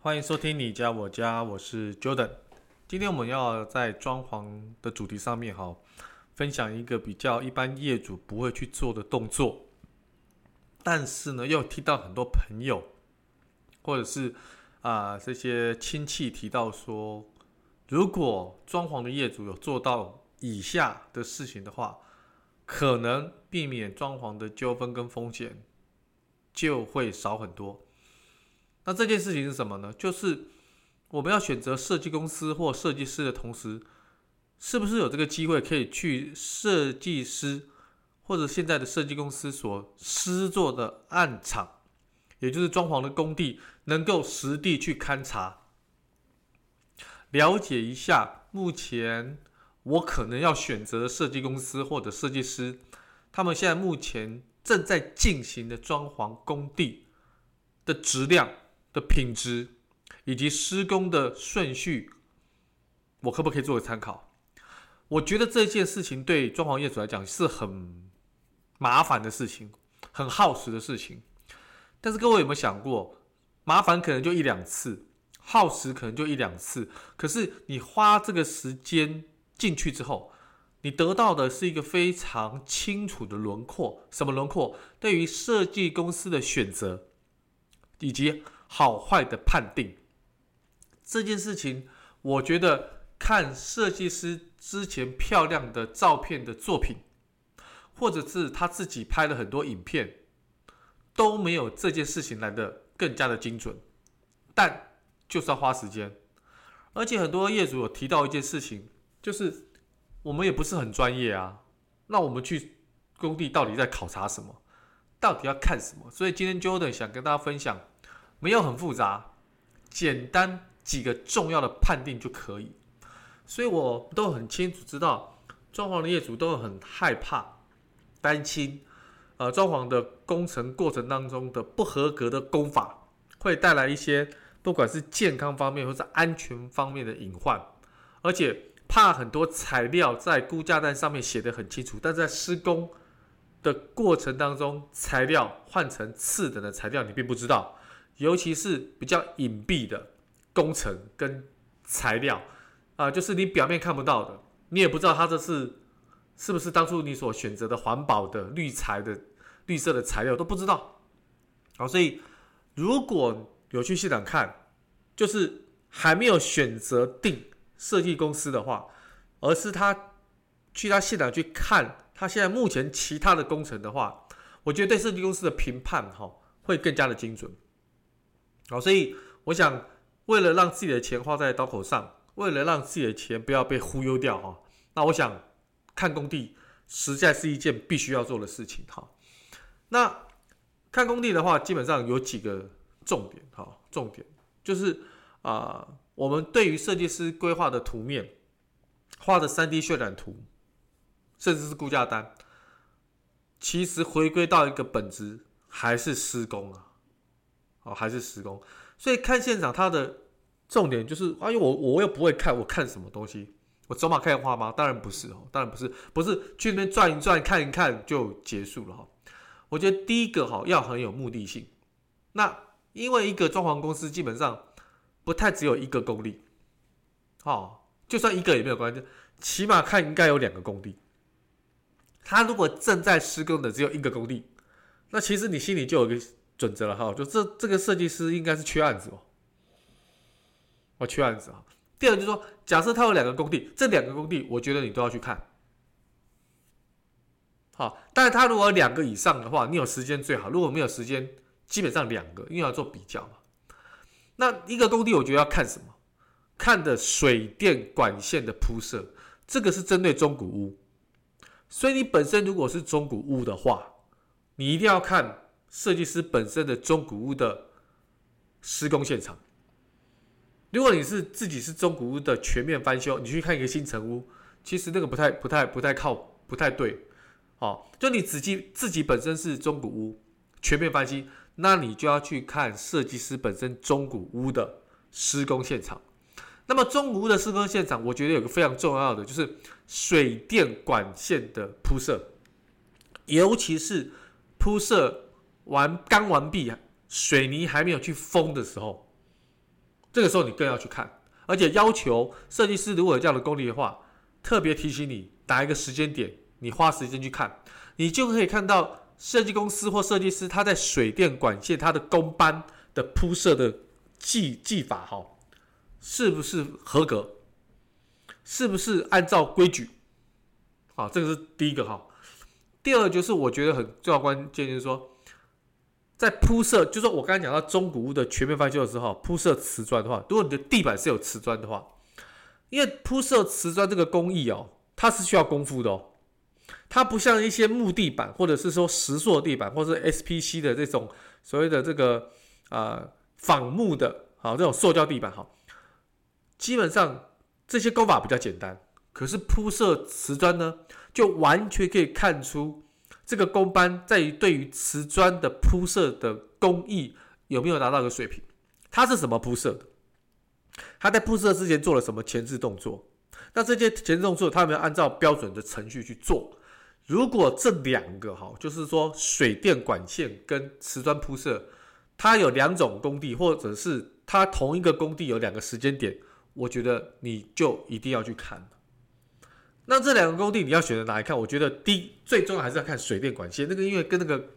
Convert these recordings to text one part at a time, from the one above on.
欢迎收听你家我家，我是 Jordan。今天我们要在装潢的主题上面哈，分享一个比较一般业主不会去做的动作，但是呢，又听到很多朋友或者是啊、这些亲戚提到说，如果装潢的业主有做到以下的事情的话，可能避免装潢的纠纷跟风险就会少很多。那这件事情是什么呢？就是。我们要选择设计公司或设计师的同时，是不是有这个机会可以去设计师或者现在的设计公司所施作的案场，也就是装潢的工地，能够实地去勘察，了解一下目前我可能要选择的设计公司或者设计师，他们现在目前正在进行的装潢工地的质量的品质。以及施工的顺序，我可不可以做个参考？我觉得这件事情对装潢业主来讲是很麻烦的事情，很耗时的事情。但是各位有没有想过，麻烦可能就一两次，耗时可能就一两次。可是你花这个时间进去之后，你得到的是一个非常清楚的轮廓。什么轮廓？对于设计公司的选择，以及好坏的判定。这件事情，我觉得看设计师之前漂亮的照片的作品，或者是他自己拍了很多影片，都没有这件事情来的更加的精准。但就是要花时间，而且很多业主有提到一件事情，就是我们也不是很专业啊。那我们去工地到底在考察什么？到底要看什么？所以今天 Jordan 想跟大家分享，没有很复杂，简单。几个重要的判定就可以，所以我都很清楚知道，装潢的业主都很害怕、担心，呃，装潢的工程过程当中的不合格的工法会带来一些不管是健康方面或者安全方面的隐患，而且怕很多材料在估价单上面写得很清楚，但在施工的过程当中，材料换成次等的材料你并不知道，尤其是比较隐蔽的。工程跟材料啊、就是你表面看不到的，你也不知道它这是是不是当初你所选择的环保的绿材的绿色的材料都不知道。好，所以如果有去现场看，就是还没有选择定设计公司的话，而是他去他现场去看他现在目前其他的工程的话，我觉得对设计公司的评判哈会更加的精准。好，所以我想。为了让自己的钱花在刀口上，为了让自己的钱不要被忽悠掉哈，那我想看工地实在是一件必须要做的事情哈。那看工地的话，基本上有几个重点哈，重点就是啊、我们对于设计师规划的图面画的 3D 渲染图，甚至是估价单，其实回归到一个本质还是施工啊，哦，还是施工。所以看现场，它的重点就是，哎呦，我我又不会看，我看什么东西？我走马看花吗？当然不是哦，当然不是，不是去那边转一转、看一看就结束了哈。我觉得第一个哈要很有目的性。那因为一个装潢公司基本上不太只有一个工地，哦，就算一个也没有关系，起码看应该有两个工地。他如果正在施工的只有一个工地，那其实你心里就有一个。准则了哈，就这这个设计师应该是缺案子哦，我缺案子啊。第二就是说，假设他有两个工地，这两个工地我觉得你都要去看。好，但是他如果两个以上的话，你有时间最好；如果没有时间，基本上两个，因为要做比较嘛。那一个工地我觉得要看什么？看的水电管线的铺设，这个是针对中古屋。所以你本身如果是中古屋的话，你一定要看。设计师本身的中古屋的施工现场。如果你是自己是中古屋的全面翻修，你去看一个新成屋，其实那个不太、不太、不太靠、不太对。哦，就你自己自己本身是中古屋全面翻新，那你就要去看设计师本身中古屋的施工现场。那么中古屋的施工现场，我觉得有个非常重要的，就是水电管线的铺设，尤其是铺设完刚完毕，水泥还没有去封的时候，这个时候你更要去看，而且要求设计师如果有这样的功力的话，特别提醒你打一个时间点。你花时间去看，你就可以看到设计公司或设计师他在水电管线他的工班的铺设的技技法哈，是不是合格？是不是按照规矩？好，这个是第一个哈。第二就是我觉得很重要关键就是说，在铺设，就说我刚才讲到中古屋的全面翻修的时候，铺设瓷砖的话，如果你的地板是有瓷砖的话，因为铺设瓷砖这个工艺哦，它是需要功夫的哦。它不像一些木地板，或者是说石塑地板，或者是 SPC 的这种所谓的这个啊、仿木的，好这种塑胶地板，哈，基本上这些工法比较简单。可是铺设瓷砖呢，就完全可以看出这个工班在于对于瓷砖的铺设的工艺有没有达到一个水平。它是什么铺设的？它在铺设之前做了什么前置动作？那这些前置动作，它有没有按照标准的程序去做？如果这两个哈，就是说水电管线跟瓷砖铺设，它有两种工地，或者是它同一个工地有两个时间点，我觉得你就一定要去看。那这两个工地你要选择哪一看？我觉得第一最重要还是要看水电管线，那个因为跟那个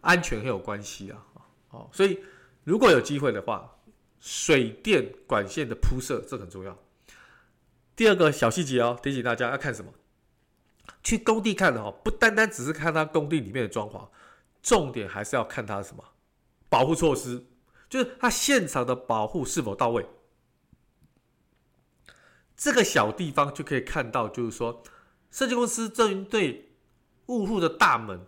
安全很有关系啊。哦，所以如果有机会的话，水电管线的铺设这很重要。第二个小细节哦，提醒大家要看什么？去工地看的哦，不单单只是看他工地里面的装潢，重点还是要看他什么保护措施，就是他现场的保护是否到位。这个小地方就可以看到，就是说设计公司针对入户的大门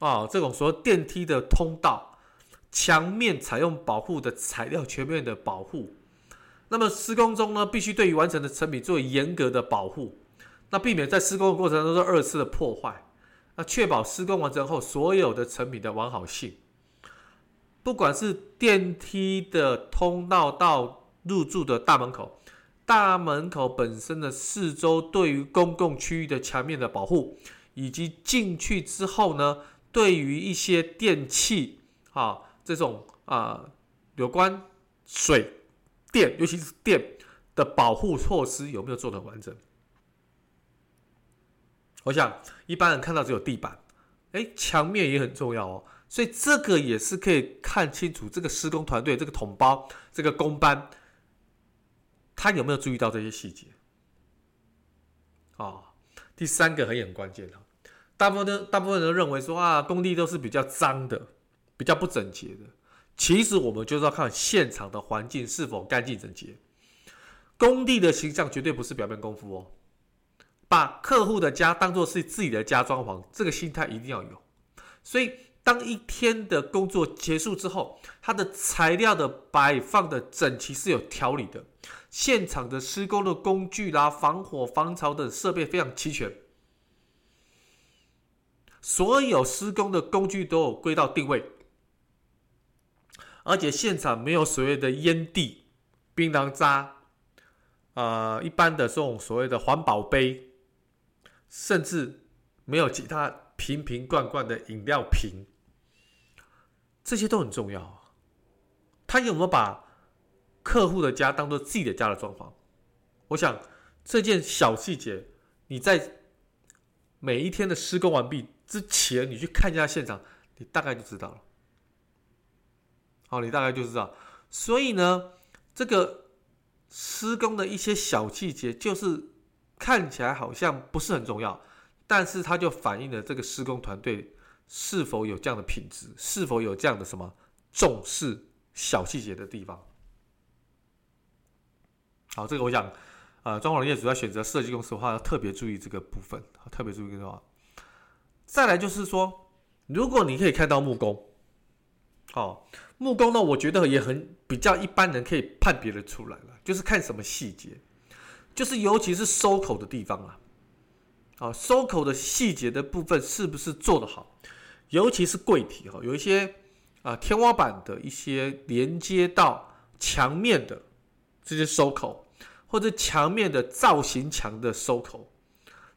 啊，这种所谓电梯的通道、墙面采用保护的材料全面的保护。那么施工中呢，必须对于完成的成品做严格的保护。那避免在施工的过程当中二次的破坏，那确保施工完成后所有的成品的完好性。不管是电梯的通道到入住的大门口，大门口本身的四周对于公共区域的墙面的保护，以及进去之后呢，对于一些电器啊这种啊有关水电，尤其是电的保护措施有没有做得完整？我想一般人看到只有地板，哎，墙面也很重要哦，所以这个也是可以看清楚这个施工团队、这个统包、这个工班，他有没有注意到这些细节？哦，第三个很很关键的，大部分的大部分人都认为说啊，工地都是比较脏的，比较不整洁的。其实我们就是要看现场的环境是否干净整洁，工地的形象绝对不是表面功夫哦。把客户的家当做是自己的家装潢，这个心态一定要有。所以，当一天的工作结束之后，它的材料的摆放的整齐是有条理的，现场的施工的工具啦、防火防潮的设备非常齐全，所有施工的工具都有归到定位，而且现场没有所谓的烟蒂、槟榔渣，呃，一般的这种所谓的环保杯。甚至没有其他瓶瓶罐罐的饮料瓶，这些都很重要。他有没有把客户的家当做自己的家的状况？我想这件小细节，你在每一天的施工完毕之前，你去看一下现场，你大概就知道了。好，你大概就知道。所以呢，这个施工的一些小细节，就是。看起来好像不是很重要，但是它就反映了这个施工团队是否有这样的品质，是否有这样的什么重视小细节的地方。好，这个我想，呃，装潢业主要选择设计公司的话，要特别注意这个部分，特别注意的话。再来就是说，如果你可以看到木工，哦，木工呢，我觉得也很比较一般人可以判别的出来了，就是看什么细节，就是尤其是收口的地方啊，啊，收口的细节的部分是不是做得好？尤其是柜体哈，有一些啊天花板的一些连接到墙面的这些收口，或者墙面的造型墙的收口，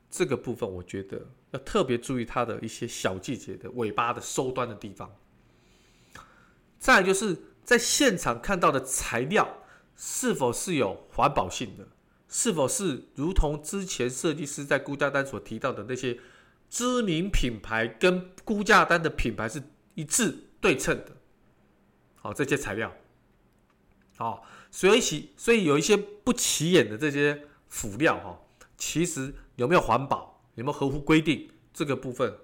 这个部分我觉得要特别注意它的一些小细节的尾巴的收端的地方。再就是在现场看到的材料是否是有环保性的，是否是如同之前设计师在估价单所提到的那些知名品牌跟估价单的品牌是一致对称的。好，这些材料，好，所以所以有一些不起眼的这些辅料哈，其实有没有环保，有没有合乎规定，这个部分，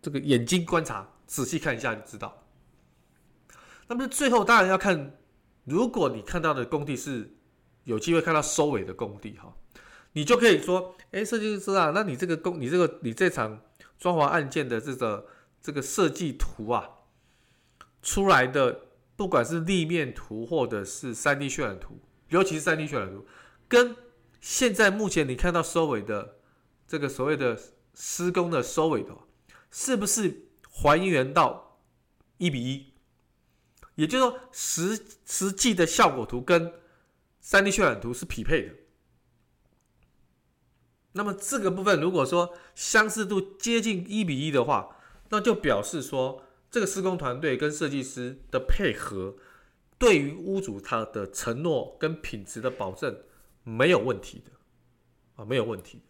这个眼睛观察，仔细看一下就知道。那么最后当然要看，如果你看到的工地是有机会看到收尾的工地哈，你就可以说，哎，设计师啊，那你这个工，你这个你这场装潢案件的这个这个设计图啊，出来的不管是立面图或者是三 D 渲染图，尤其是三 D 渲染图，跟现在目前你看到收尾的这个所谓的施工的收尾的，是不是还原到一比一？也就是说，实实际的效果图跟三 D 渲染图是匹配的。那么这个部分，如果说相似度接近一比一的话，那就表示说，这个施工团队跟设计师的配合，对于屋主他的承诺跟品质的保证没有问题的啊，没有问题。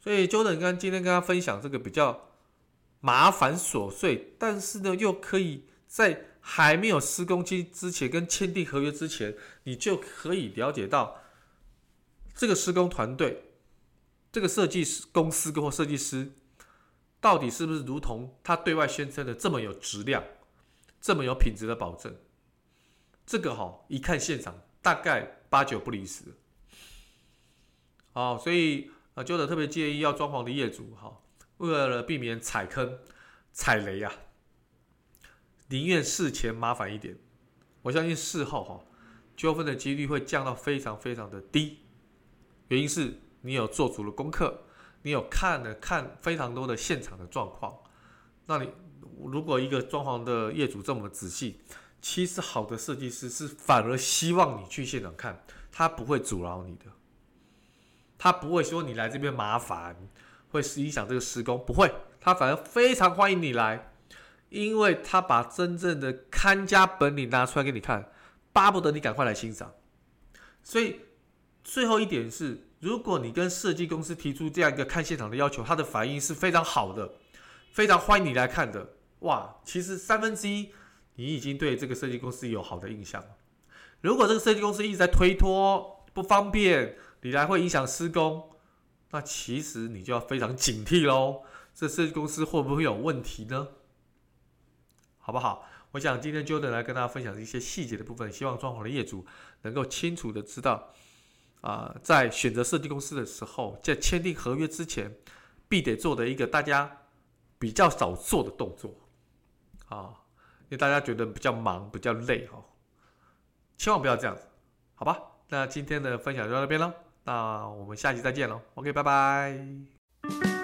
所以，Jordan 刚今天跟他分享这个比较麻烦琐碎，但是呢又可以在还没有施工期之前，跟签订合约之前，你就可以了解到这个施工团队、这个设计师公司或设计师到底是不是如同他对外宣称的这么有质量、这么有品质的保证。这个哈，一看现场，大概八九不离十。好，所以啊，Jordan 特别建议要装潢的业主哈，为了避免踩坑、踩雷呀。宁愿事前麻烦一点，我相信事后哈纠纷的几率会降到非常非常的低。原因是你有做足了功课，你有看了看非常多的现场的状况。那你如果一个装潢的业主这么仔细，其实好的设计师是反而希望你去现场看，他不会阻挠你的，他不会说你来这边麻烦，会影响这个施工，不会，他反而非常欢迎你来。因为他把真正的看家本领拿出来给你看，巴不得你赶快来欣赏。所以最后一点是，如果你跟设计公司提出这样一个看现场的要求，他的反应是非常好的，非常欢迎你来看的。哇，其实三分之一你已经对这个设计公司有好的印象。如果这个设计公司一直在推脱、不方便，你来会影响施工，那其实你就要非常警惕喽。这设计公司会不会有问题呢？好不好？我想今天 Jordan 来跟大家分享一些细节的部分，希望装潢的业主能够清楚的知道，啊、在选择设计公司的时候，在签订合约之前，必得做的一个大家比较少做的动作，啊，因为大家觉得比较忙、比较累哈，千万不要这样子，好吧？那今天的分享就到这边喽，那我们下期再见喽，OK，拜拜。